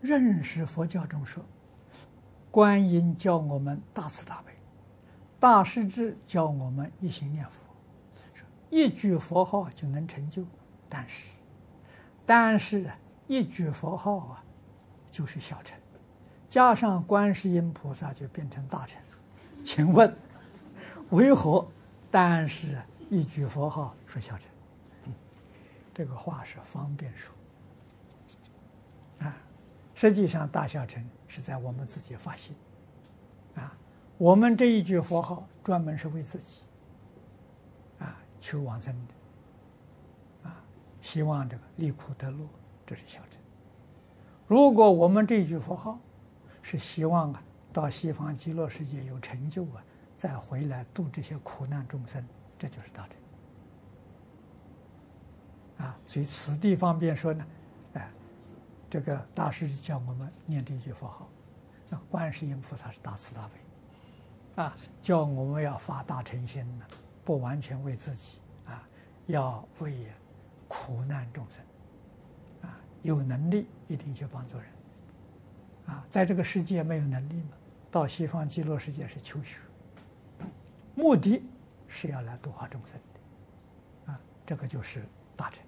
认识佛教中说，观音教我们大慈大悲，大势至教我们一心念佛，说一句佛号就能成就，但是，但是啊一句佛号啊，就是小乘，加上观世音菩萨就变成大乘，请问为何？但是一句佛号说小乘，这个话是方便说。实际上，大小乘是在我们自己发心，啊，我们这一句佛号专门是为自己，啊，求往生的，啊，希望这个离苦得乐，这是小乘。如果我们这一句佛号是希望啊，到西方极乐世界有成就啊，再回来度这些苦难众生，这就是大乘。啊，所以此地方便说呢。这个大师教我们念这句佛号，那观世音菩萨是大慈大悲，啊，叫我们要发大乘心呢，不完全为自己啊，要为苦难众生，啊，有能力一定去帮助人，啊，在这个世界没有能力嘛，到西方极乐世界是求学，目的是要来度化众生的，啊，这个就是大乘。